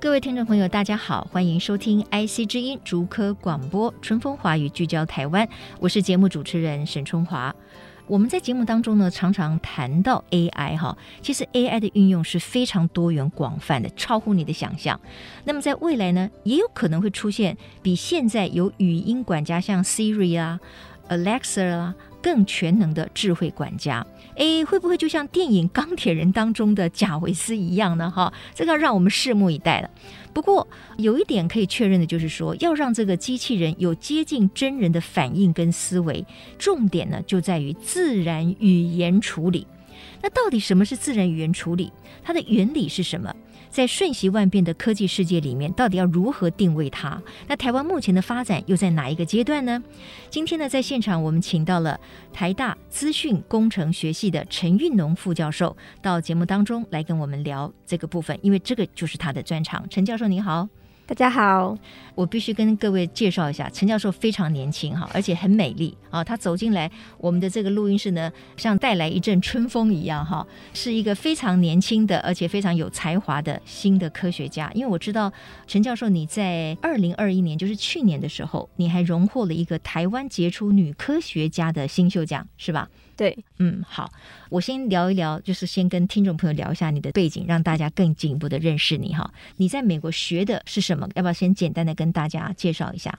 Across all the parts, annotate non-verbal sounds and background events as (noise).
各位听众朋友，大家好，欢迎收听 IC 之音竹科广播《春风华语》，聚焦台湾。我是节目主持人沈春华。我们在节目当中呢，常常谈到 AI 哈，其实 AI 的运用是非常多元广泛的，超乎你的想象。那么在未来呢，也有可能会出现比现在有语音管家像 Siri 啊、Alexa 啊更全能的智慧管家。哎，会不会就像电影《钢铁人》当中的贾维斯一样呢？哈，这个让我们拭目以待了。不过有一点可以确认的就是说，要让这个机器人有接近真人的反应跟思维，重点呢就在于自然语言处理。那到底什么是自然语言处理？它的原理是什么？在瞬息万变的科技世界里面，到底要如何定位它？那台湾目前的发展又在哪一个阶段呢？今天呢，在现场我们请到了台大资讯工程学系的陈韵农副教授到节目当中来跟我们聊这个部分，因为这个就是他的专长。陈教授您好。大家好，我必须跟各位介绍一下，陈教授非常年轻哈，而且很美丽啊。他走进来我们的这个录音室呢，像带来一阵春风一样哈，是一个非常年轻的，而且非常有才华的新的科学家。因为我知道陈教授你在二零二一年，就是去年的时候，你还荣获了一个台湾杰出女科学家的新秀奖，是吧？对，嗯，好，我先聊一聊，就是先跟听众朋友聊一下你的背景，让大家更进一步的认识你哈。你在美国学的是什么？要不要先简单的跟大家介绍一下？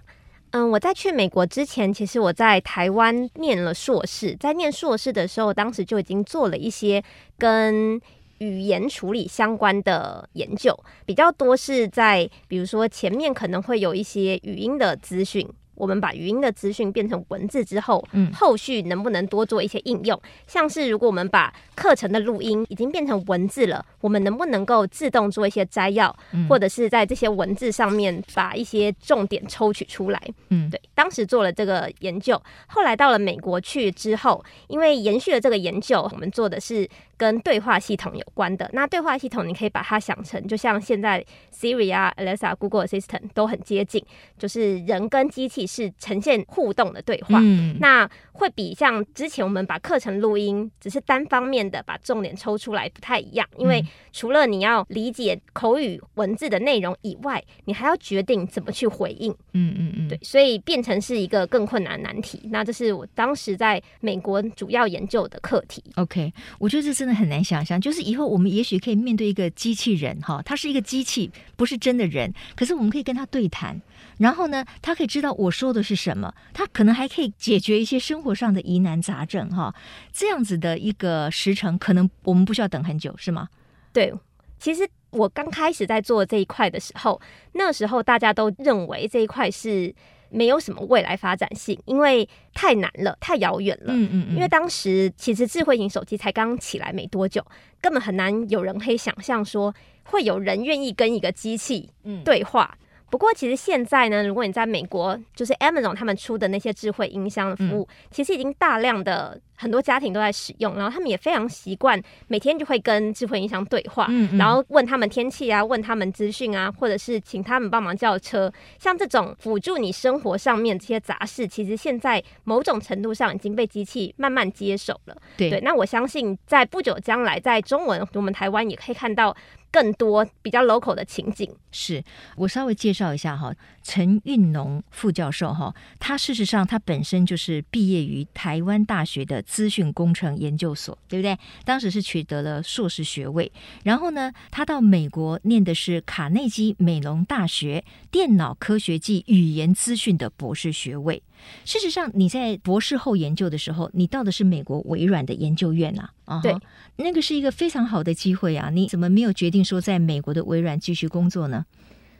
嗯，我在去美国之前，其实我在台湾念了硕士，在念硕士的时候，当时就已经做了一些跟语言处理相关的研究，比较多是在比如说前面可能会有一些语音的资讯。我们把语音的资讯变成文字之后，嗯，后续能不能多做一些应用？像是如果我们把课程的录音已经变成文字了，我们能不能够自动做一些摘要，或者是在这些文字上面把一些重点抽取出来？嗯，对，当时做了这个研究，后来到了美国去之后，因为延续了这个研究，我们做的是跟对话系统有关的。那对话系统，你可以把它想成，就像现在 Siri 啊、Alexa、Google Assistant 都很接近，就是人跟机器。是呈现互动的对话，嗯，那会比像之前我们把课程录音只是单方面的把重点抽出来不太一样，因为除了你要理解口语文字的内容以外，你还要决定怎么去回应，嗯嗯嗯，对，所以变成是一个更困难难题。那这是我当时在美国主要研究的课题。OK，我觉得这真的很难想象，就是以后我们也许可以面对一个机器人，哈，它是一个机器，不是真的人，可是我们可以跟他对谈。然后呢，他可以知道我说的是什么，它可能还可以解决一些生活上的疑难杂症，哈，这样子的一个时程，可能我们不需要等很久，是吗？对，其实我刚开始在做这一块的时候，那时候大家都认为这一块是没有什么未来发展性，因为太难了，太遥远了。嗯嗯嗯。因为当时其实智慧型手机才刚起来没多久，根本很难有人可以想象说会有人愿意跟一个机器对话。嗯不过，其实现在呢，如果你在美国，就是 Amazon 他们出的那些智慧音箱的服务，嗯、其实已经大量的。很多家庭都在使用，然后他们也非常习惯每天就会跟智慧音箱对话，嗯嗯，然后问他们天气啊，问他们资讯啊，或者是请他们帮忙叫车，像这种辅助你生活上面这些杂事，其实现在某种程度上已经被机器慢慢接手了。对，对，那我相信在不久将来，在中文我们台湾也可以看到更多比较 local 的情景。是我稍微介绍一下哈，陈运农副教授哈，他事实上他本身就是毕业于台湾大学的。资讯工程研究所，对不对？当时是取得了硕士学位，然后呢，他到美国念的是卡内基梅隆大学电脑科学暨语言资讯的博士学位。事实上，你在博士后研究的时候，你到的是美国微软的研究院啊，啊，对，那个是一个非常好的机会啊。你怎么没有决定说在美国的微软继续工作呢？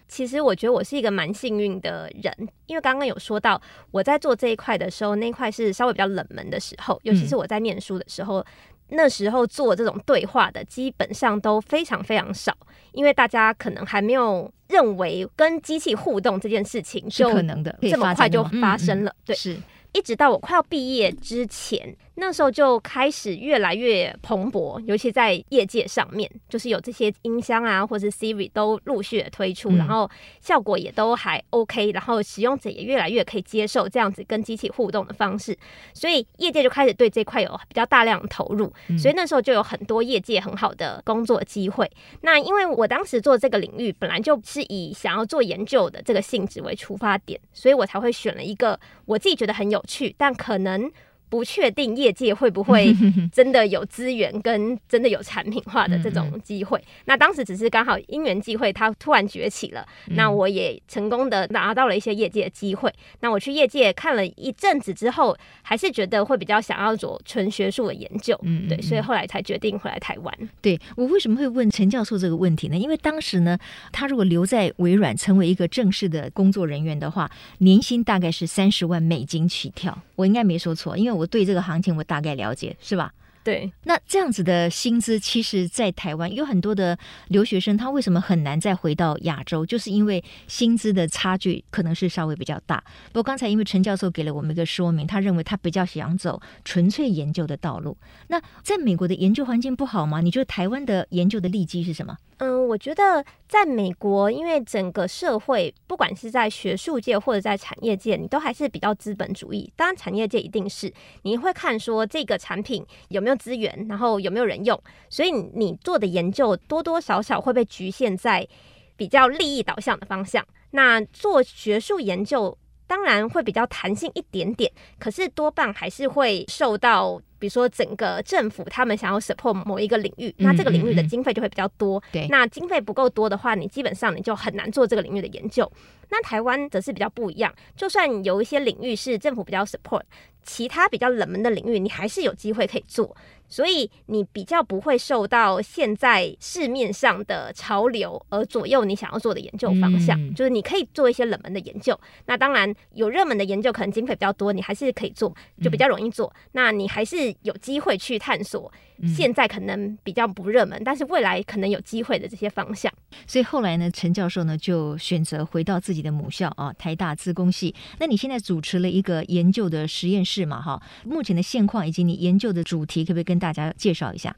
其实我觉得我是一个蛮幸运的人，因为刚刚有说到我在做这一块的时候，那一块是稍微比较冷门的时候，尤其是我在念书的时候，嗯、那时候做这种对话的基本上都非常非常少，因为大家可能还没有认为跟机器互动这件事情就是可能的，这么快就发生了，对，是。一直到我快要毕业之前，那时候就开始越来越蓬勃，尤其在业界上面，就是有这些音箱啊，或是 Siri 都陆续的推出，嗯、然后效果也都还 OK，然后使用者也越来越可以接受这样子跟机器互动的方式，所以业界就开始对这块有比较大量的投入，嗯、所以那时候就有很多业界很好的工作机会。那因为我当时做这个领域本来就是以想要做研究的这个性质为出发点，所以我才会选了一个我自己觉得很有。趣，但可能。不确定业界会不会 (laughs) 真的有资源跟真的有产品化的这种机会。那当时只是刚好因缘际会，它突然崛起了。那我也成功的拿到了一些业界的机会。那我去业界看了一阵子之后，还是觉得会比较想要做纯学术的研究。嗯，对，所以后来才决定回来台湾。对，我为什么会问陈教授这个问题呢？因为当时呢，他如果留在微软成为一个正式的工作人员的话，年薪大概是三十万美金起跳。我应该没说错，因为我对这个行情我大概了解，是吧？对，那这样子的薪资，其实，在台湾有很多的留学生，他为什么很难再回到亚洲？就是因为薪资的差距可能是稍微比较大。不过刚才因为陈教授给了我们一个说明，他认为他比较想走纯粹研究的道路。那在美国的研究环境不好吗？你觉得台湾的研究的利基是什么？嗯，我觉得在美国，因为整个社会，不管是在学术界或者在产业界，你都还是比较资本主义。当然，产业界一定是你会看说这个产品有没有资源，然后有没有人用，所以你做的研究多多少少会被局限在比较利益导向的方向。那做学术研究当然会比较弹性一点点，可是多半还是会受到。比如说，整个政府他们想要 support 某一个领域，那这个领域的经费就会比较多。对，那经费不够多的话，你基本上你就很难做这个领域的研究。那台湾则是比较不一样，就算有一些领域是政府比较 support，其他比较冷门的领域，你还是有机会可以做。所以你比较不会受到现在市面上的潮流而左右你想要做的研究方向，嗯、就是你可以做一些冷门的研究。那当然有热门的研究，可能经费比较多，你还是可以做，就比较容易做。嗯、那你还是有机会去探索。现在可能比较不热门，嗯、但是未来可能有机会的这些方向。所以后来呢，陈教授呢就选择回到自己的母校啊，台大资工系。那你现在主持了一个研究的实验室嘛？哈，目前的现况以及你研究的主题，可不可以跟大家介绍一下？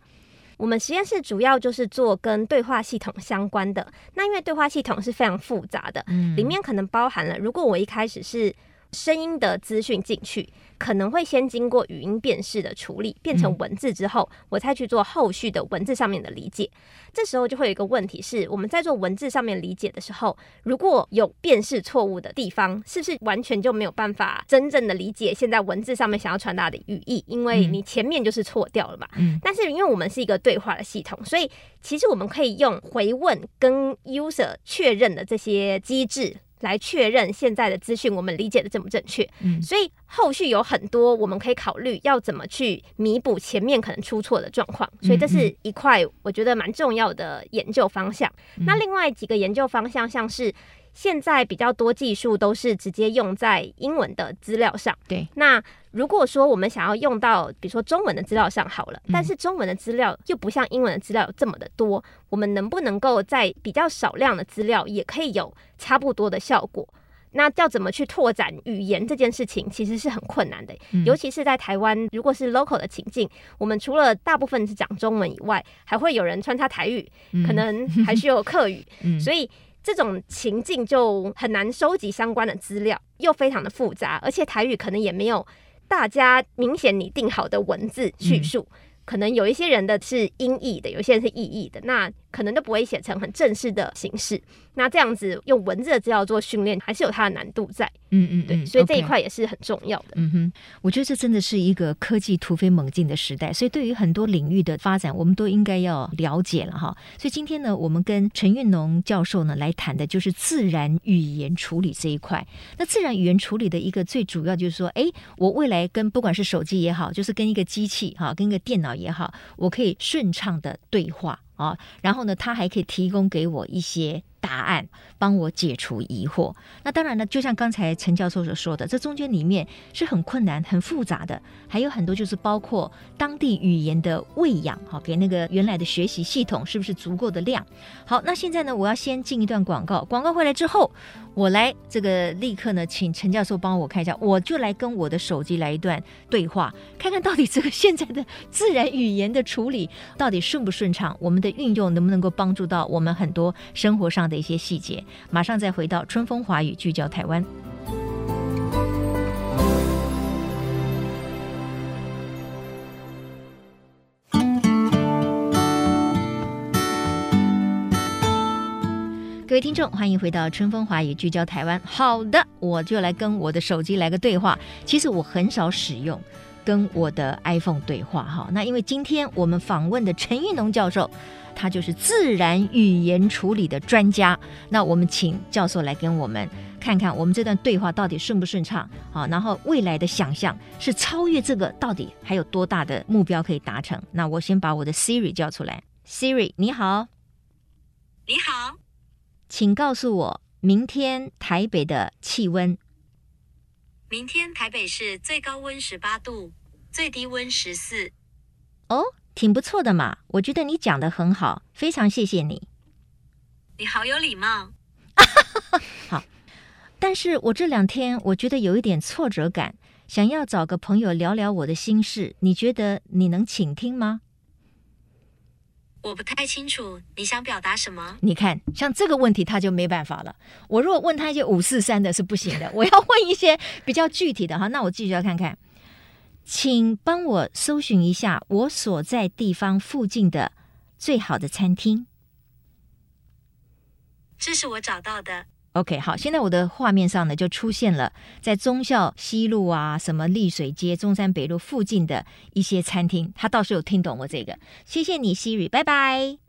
我们实验室主要就是做跟对话系统相关的。那因为对话系统是非常复杂的，嗯，里面可能包含了，如果我一开始是声音的资讯进去。可能会先经过语音辨识的处理，变成文字之后，我再去做后续的文字上面的理解。这时候就会有一个问题是，我们在做文字上面理解的时候，如果有辨识错误的地方，是不是完全就没有办法真正的理解现在文字上面想要传达的语义？因为你前面就是错掉了嘛。嗯。但是因为我们是一个对话的系统，所以其实我们可以用回问跟 user 确认的这些机制。来确认现在的资讯我们理解的正不正确，嗯，所以后续有很多我们可以考虑要怎么去弥补前面可能出错的状况，所以这是一块我觉得蛮重要的研究方向。那另外几个研究方向像是。现在比较多技术都是直接用在英文的资料上。对，那如果说我们想要用到，比如说中文的资料上好了，但是中文的资料又不像英文的资料有这么的多，我们能不能够在比较少量的资料也可以有差不多的效果？那要怎么去拓展语言这件事情，其实是很困难的，尤其是在台湾，如果是 local 的情境，我们除了大部分是讲中文以外，还会有人穿插台语，可能还需要客语，(laughs) 所以。这种情境就很难收集相关的资料，又非常的复杂，而且台语可能也没有大家明显拟定好的文字叙述，嗯、可能有一些人的是音译的，有些人是意译的，那可能都不会写成很正式的形式。那这样子用文字的资料做训练，还是有它的难度在。嗯嗯，对，所以这一块也是很重要的。嗯哼，我觉得这真的是一个科技突飞猛进的时代，所以对于很多领域的发展，我们都应该要了解了哈。所以今天呢，我们跟陈运农教授呢来谈的就是自然语言处理这一块。那自然语言处理的一个最主要就是说，哎，我未来跟不管是手机也好，就是跟一个机器哈，跟一个电脑也好，我可以顺畅的对话啊。然后呢，他还可以提供给我一些。答案，帮我解除疑惑。那当然呢，就像刚才陈教授所说的，这中间里面是很困难、很复杂的，还有很多就是包括当地语言的喂养，哈，给那个原来的学习系统是不是足够的量？好，那现在呢，我要先进一段广告，广告回来之后，我来这个立刻呢，请陈教授帮我看一下，我就来跟我的手机来一段对话，看看到底这个现在的自然语言的处理到底顺不顺畅，我们的运用能不能够帮助到我们很多生活上的的一些细节。马上再回到春风华语，聚焦台湾。各位听众，欢迎回到春风华语，聚焦台湾。好的，我就来跟我的手机来个对话。其实我很少使用跟我的 iPhone 对话哈。那因为今天我们访问的陈玉农教授，他就是自然语言处理的专家。那我们请教授来跟我们看看，我们这段对话到底顺不顺畅？好，然后未来的想象是超越这个，到底还有多大的目标可以达成？那我先把我的 Siri 叫出来，Siri，你好，你好。请告诉我明天台北的气温。明天台北市最高温十八度，最低温十四。哦，挺不错的嘛，我觉得你讲的很好，非常谢谢你。你好有礼貌。(laughs) 好，但是我这两天我觉得有一点挫折感，想要找个朋友聊聊我的心事，你觉得你能倾听吗？我不太清楚你想表达什么。你看，像这个问题他就没办法了。我如果问他一些五四三的是不行的，我要问一些比较具体的哈。那我继续要看看，请帮我搜寻一下我所在地方附近的最好的餐厅。这是我找到的。OK，好，现在我的画面上呢就出现了在忠孝西路啊、什么丽水街、中山北路附近的一些餐厅，他倒是有听懂我这个，谢谢你，Siri，拜拜。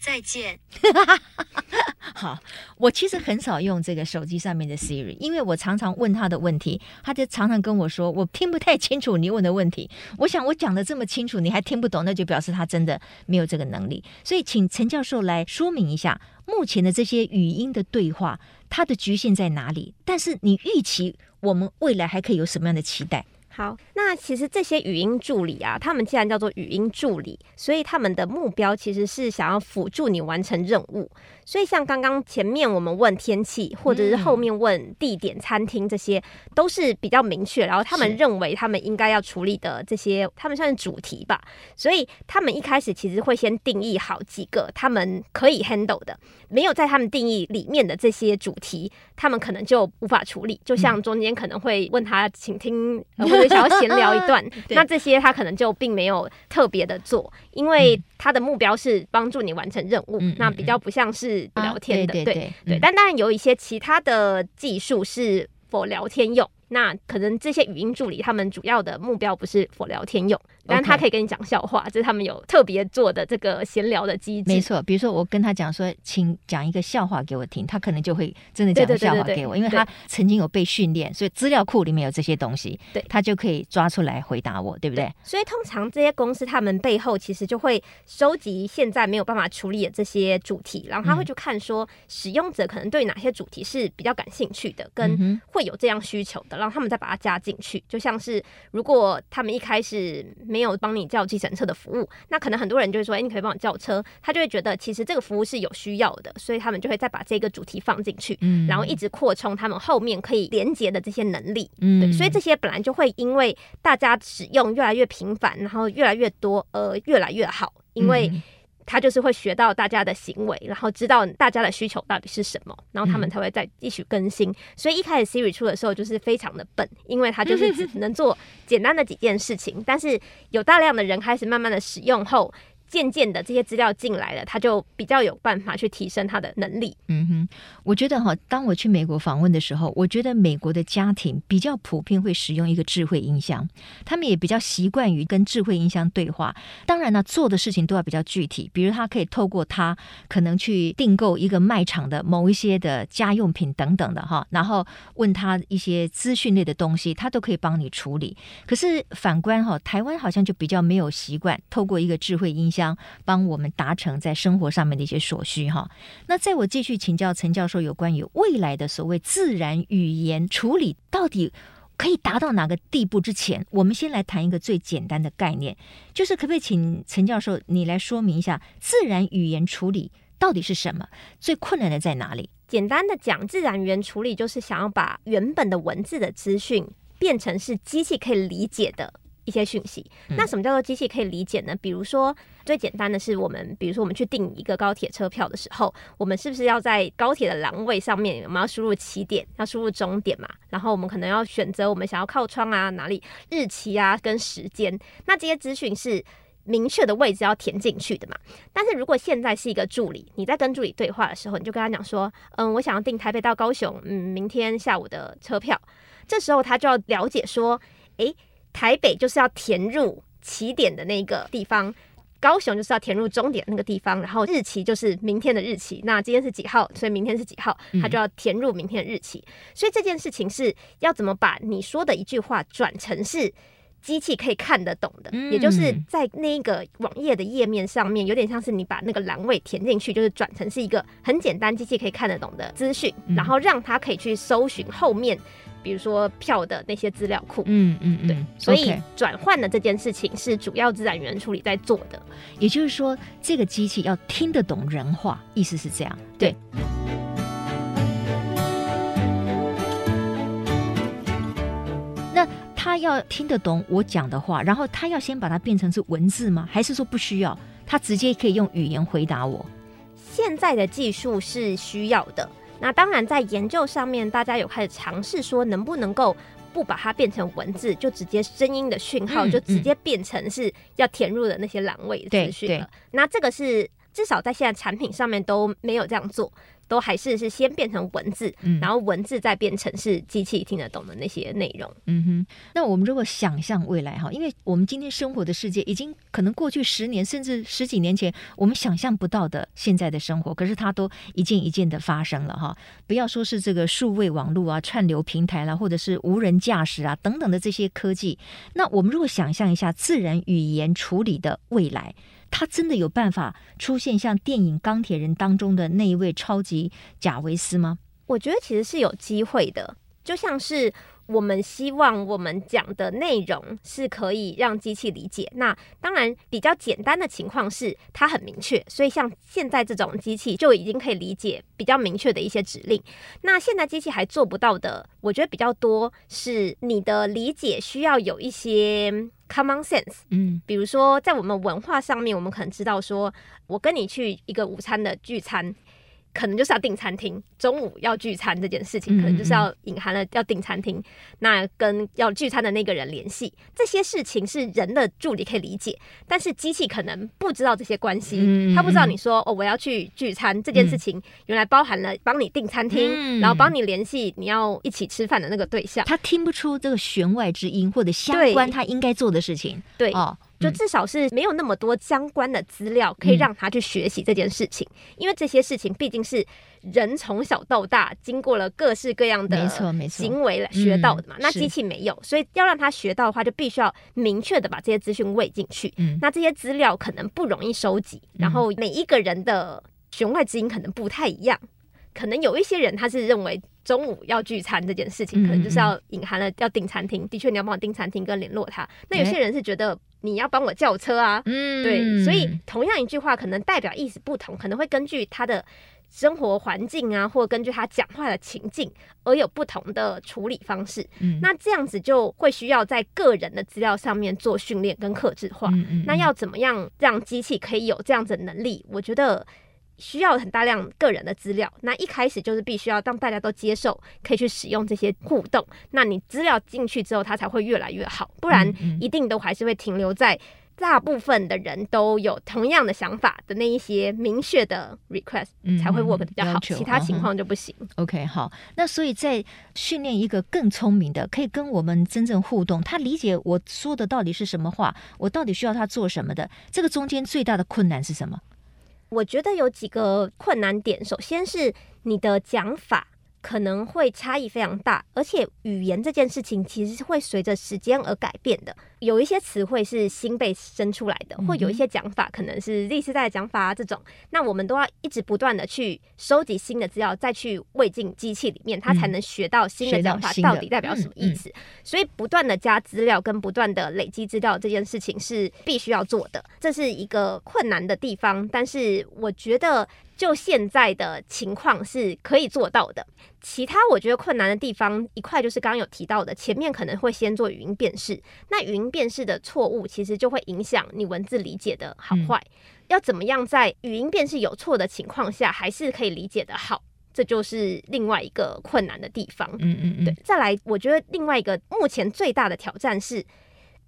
再见。(laughs) 好，我其实很少用这个手机上面的 Siri，因为我常常问他的问题，他就常常跟我说我听不太清楚你问的问题。我想我讲的这么清楚，你还听不懂，那就表示他真的没有这个能力。所以，请陈教授来说明一下目前的这些语音的对话，它的局限在哪里？但是你预期我们未来还可以有什么样的期待？好，那其实这些语音助理啊，他们既然叫做语音助理，所以他们的目标其实是想要辅助你完成任务。所以像刚刚前面我们问天气，或者是后面问地点、餐厅，这些都是比较明确。然后他们认为他们应该要处理的这些，他们算是主题吧。所以他们一开始其实会先定义好几个他们可以 handle 的，没有在他们定义里面的这些主题，他们可能就无法处理。就像中间可能会问他，请听。或者想要闲聊一段，(laughs) 那这些他可能就并没有特别的做，因为他的目标是帮助你完成任务，嗯、那比较不像是聊天的，啊、对对对，对，对。但当然有一些其他的技术是 for 聊天用。那可能这些语音助理他们主要的目标不是 for 聊天用，但他可以跟你讲笑话，这是他们有特别做的这个闲聊的机制。没错，比如说我跟他讲说，请讲一个笑话给我听，他可能就会真的讲个笑话给我，因为他曾经有被训练，所以资料库里面有这些东西，对，他就可以抓出来回答我，对不对？对，所以通常这些公司他们背后其实就会收集现在没有办法处理的这些主题，然后他会去看说使用者可能对哪些主题是比较感兴趣的，跟会有这样需求的。然后他们再把它加进去，就像是如果他们一开始没有帮你叫计程车的服务，那可能很多人就会说：“哎，你可以帮我叫车。”他就会觉得其实这个服务是有需要的，所以他们就会再把这个主题放进去，嗯，然后一直扩充他们后面可以连接的这些能力，嗯，对，所以这些本来就会因为大家使用越来越频繁，然后越来越多，而越来越好，因为。他就是会学到大家的行为，然后知道大家的需求到底是什么，然后他们才会再继续更新。所以一开始 Siri 出的时候就是非常的笨，因为它就是只能做简单的几件事情。但是有大量的人开始慢慢的使用后。渐渐的，这些资料进来了，他就比较有办法去提升他的能力。嗯哼，我觉得哈，当我去美国访问的时候，我觉得美国的家庭比较普遍会使用一个智慧音箱，他们也比较习惯于跟智慧音箱对话。当然呢，做的事情都要比较具体，比如他可以透过他可能去订购一个卖场的某一些的家用品等等的哈，然后问他一些资讯类的东西，他都可以帮你处理。可是反观哈，台湾好像就比较没有习惯透过一个智慧音箱。将，帮我们达成在生活上面的一些所需哈。那在我继续请教陈教授有关于未来的所谓自然语言处理到底可以达到哪个地步之前，我们先来谈一个最简单的概念，就是可不可以请陈教授你来说明一下自然语言处理到底是什么？最困难的在哪里？简单的讲，自然语言处理就是想要把原本的文字的资讯变成是机器可以理解的一些讯息。嗯、那什么叫做机器可以理解呢？比如说，最简单的是我们，比如说我们去订一个高铁车票的时候，我们是不是要在高铁的栏位上面，我们要输入起点，要输入终点嘛？然后我们可能要选择我们想要靠窗啊，哪里日期啊，跟时间。那这些资讯是明确的位置要填进去的嘛？但是如果现在是一个助理，你在跟助理对话的时候，你就跟他讲说，嗯，我想要订台北到高雄，嗯，明天下午的车票。这时候他就要了解说，诶，台北就是要填入起点的那个地方，高雄就是要填入终点那个地方，然后日期就是明天的日期。那今天是几号？所以明天是几号？他就要填入明天的日期。嗯。所以这件事情是要怎么把你说的一句话转成是。机器可以看得懂的，也就是在那个网页的页面上面，有点像是你把那个栏位填进去，就是转成是一个很简单机器可以看得懂的资讯，然后让它可以去搜寻后面，比如说票的那些资料库。嗯嗯嗯，对，所以转换的这件事情是主要自然语言处理在做的，也就是说，这个机器要听得懂人话，意思是这样，对。他要听得懂我讲的话，然后他要先把它变成是文字吗？还是说不需要？他直接可以用语言回答我？现在的技术是需要的。那当然，在研究上面，大家有开始尝试说，能不能够不把它变成文字，就直接声音的讯号，就直接变成是要填入的那些栏位资讯了。那这个是至少在现在产品上面都没有这样做。都还是是先变成文字，嗯，然后文字再变成是机器听得懂的那些内容。嗯哼，那我们如果想象未来哈，因为我们今天生活的世界已经可能过去十年甚至十几年前我们想象不到的现在的生活，可是它都一件一件的发生了哈。不要说是这个数位网络啊、串流平台啦，或者是无人驾驶啊等等的这些科技，那我们如果想象一下自然语言处理的未来。他真的有办法出现像电影《钢铁人》当中的那一位超级贾维斯吗？我觉得其实是有机会的，就像是我们希望我们讲的内容是可以让机器理解。那当然比较简单的情况是它很明确，所以像现在这种机器就已经可以理解比较明确的一些指令。那现在机器还做不到的，我觉得比较多是你的理解需要有一些。Common sense，嗯，比如说在我们文化上面，我们可能知道说，我跟你去一个午餐的聚餐。可能就是要订餐厅，中午要聚餐这件事情，可能就是要隐含了要订餐厅。那跟要聚餐的那个人联系，这些事情是人的助理可以理解，但是机器可能不知道这些关系，他不知道你说哦，我要去聚餐这件事情，原来包含了帮你订餐厅，然后帮你联系你要一起吃饭的那个对象，他听不出这个弦外之音或者相关他应该做的事情，对。哦。就至少是没有那么多相关的资料可以让他去学习这件事情，嗯，因为这些事情毕竟是人从小到大经过了各式各样的行为来学到的嘛。那机器没有，所以要让他学到的话，就必须要明确的把这些资讯喂进去。嗯，那这些资料可能不容易收集，然后每一个人的弦外之音可能不太一样，可能有一些人他是认为。中午要聚餐这件事情，可能就是要隐含了要订餐厅。的确，你要帮我订餐厅跟联络他。那有些人是觉得你要帮我叫车啊，嗯，对。所以同样一句话，可能代表意思不同，可能会根据他的生活环境啊，或根据他讲话的情境而有不同的处理方式。嗯，那这样子就会需要在个人的资料上面做训练跟克制化。嗯嗯。那要怎么样让机器可以有这样子的能力？我觉得。需要很大量个人的资料，那一开始就是必须要让大家都接受，可以去使用这些互动。那你资料进去之后，它才会越来越好，不然一定都还是会停留在大部分的人都有同样的想法的那一些明确的 request 才会 work 比较好，其他情况就不行。OK，好，那所以在训练一个更聪明的，可以跟我们真正互动，他理解我说的到底是什么话，我到底需要他做什么的，这个中间最大的困难是什么？我觉得有几个困难点，首先是你的讲法可能会差异非常大，而且语言这件事情其实是会随着时间而改变的。有一些词汇是新被生出来的，或有一些讲法可能是 Z 世代的讲法啊，这种，那我们都要一直不断的去收集新的资料，再去喂进机器里面，它才能学到新的讲法到底代表什么意思。嗯嗯、所以不断的加资料跟不断的累积资料这件事情是必须要做的，这是一个困难的地方。但是我觉得。就现在的情况是可以做到的。其他我觉得困难的地方一块就是刚刚有提到的，前面可能会先做语音辨识，那语音辨识的错误其实就会影响你文字理解的好坏。嗯、要怎么样在语音辨识有错的情况下，还是可以理解的好，这就是另外一个困难的地方。嗯嗯嗯。对，再来，我觉得另外一个目前最大的挑战是，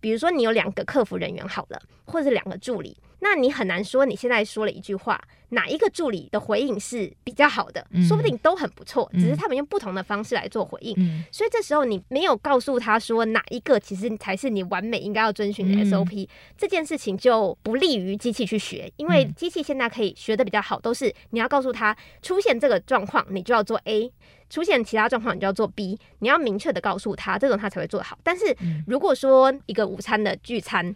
比如说你有两个客服人员好了，或者是两个助理。那你很难说你现在说了一句话，哪一个助理的回应是比较好的？嗯、说不定都很不错，只是他们用不同的方式来做回应。嗯、所以这时候你没有告诉他说哪一个其实才是你完美应该要遵循的 SOP，、嗯、这件事情就不利于机器去学，因为机器现在可以学的比较好，都是你要告诉他出现这个状况，你就要做 A；出现其他状况，你就要做 B。你要明确的告诉他，这种他才会做得好。但是如果说一个午餐的聚餐，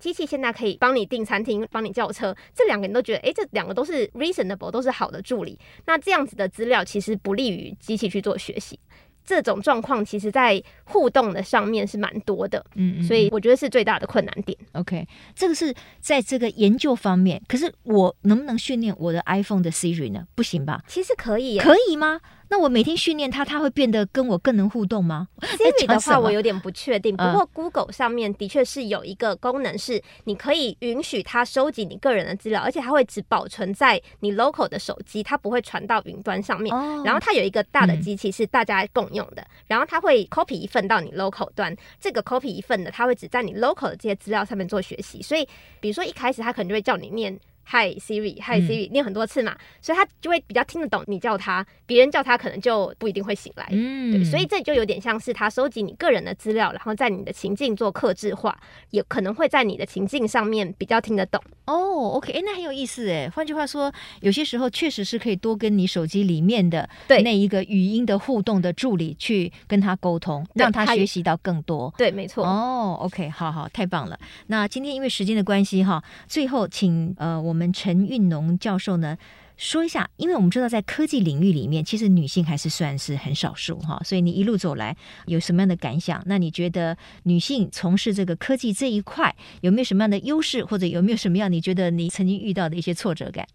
机器现在可以帮你订餐厅，帮你叫车，这两个人都觉得，哎，这两个都是 reasonable，都是好的助理。那这样子的资料其实不利于机器去做学习。这种状况其实，在互动的上面是蛮多的，嗯，嗯，所以我觉得是最大的困难点。OK，这个是在这个研究方面，可是我能不能训练我的 iPhone 的 Siri 呢？不行吧？其实可以，可以吗？那我每天训练它，它会变得跟我更能互动吗？Siri 的话，我有点不确定。不过 Google 上面的确是有一个功能，是你可以允许它收集你个人的资料，而且它会只保存在你 local 的手机，它不会传到云端上面。然后它有一个大的机器是大家共用的，然后它会 copy 一份到你 local 端，这个 copy 一份的，它会只在你 local 的这些资料上面做学习。所以，比如说一开始它可能就会叫你念。Hi Siri，Hi Siri，念很多次嘛，所以他就会比较听得懂你叫他，别人叫他可能就不一定会醒来。嗯，对，所以这就有点像是他收集你个人的资料，然后在你的情境做克制化，也可能会在你的情境上面比较听得懂。哦，OK，哎，那很有意思哎。换句话说，有些时候确实是可以多跟你手机里面的对那一个语音的互动的助理去跟他沟通，让他学习到更多。对，没错。哦，OK，好好，太棒了。那今天因为时间的关系哈，最后请呃我们。我们陈运农教授呢，说一下，因为我们知道在科技领域里面，其实女性还是算是很少数哈，所以你一路走来有什么样的感想？那你觉得女性从事这个科技这一块有没有什么样的优势，或者有没有什么样你觉得你曾经遇到的一些挫折感？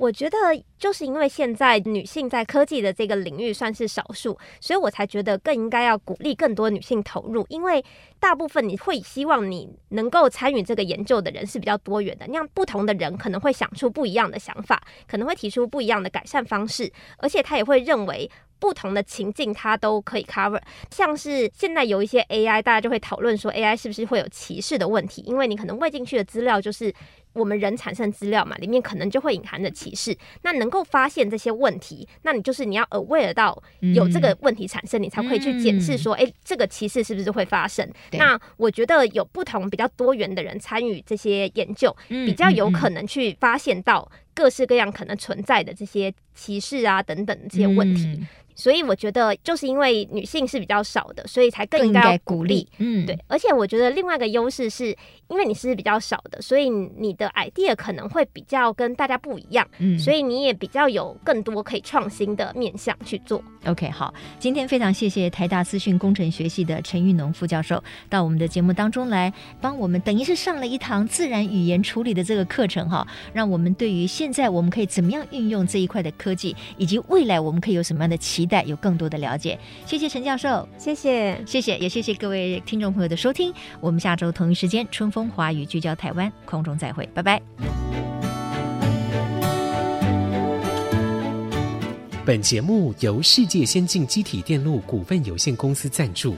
我觉得就是因为现在女性在科技的这个领域算是少数，所以我才觉得更应该要鼓励更多女性投入。因为大部分你会希望你能够参与这个研究的人是比较多元的，那样不同的人可能会想出不一样的想法，可能会提出不一样的改善方式，而且他也会认为不同的情境它都可以 cover。像是现在有一些 AI，大家就会讨论说 AI 是不是会有歧视的问题，因为你可能喂进去的资料就是。我们人产生资料嘛，里面可能就会隐含着歧视。那能够发现这些问题，那你就是你要 aware 到有这个问题产生，嗯、你才会去检视说，哎、嗯，这个歧视是不是会发生？那我觉得有不同比较多元的人参与这些研究，嗯、比较有可能去发现到各式各样可能存在的这些歧视啊等等这些问题。嗯所以我觉得，就是因为女性是比较少的，所以才更应该鼓励。嗯，对。而且我觉得另外一个优势是，因为你是比较少的，所以你的 idea 可能会比较跟大家不一样。嗯，所以你也比较有更多可以创新的面向去做。OK，好，今天非常谢谢台大资讯工程学系的陈玉农副教授到我们的节目当中来，帮我们等于是上了一堂自然语言处理的这个课程哈，让我们对于现在我们可以怎么样运用这一块的科技，以及未来我们可以有什么样的期待。有更多的了解，谢谢陈教授，谢谢，谢谢，也谢谢各位听众朋友的收听。我们下周同一时间，春风华语聚焦台湾，空中再会，拜拜。本节目由世界先进机体电路股份有限公司赞助，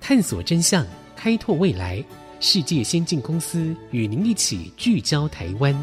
探索真相，开拓未来。世界先进公司与您一起聚焦台湾。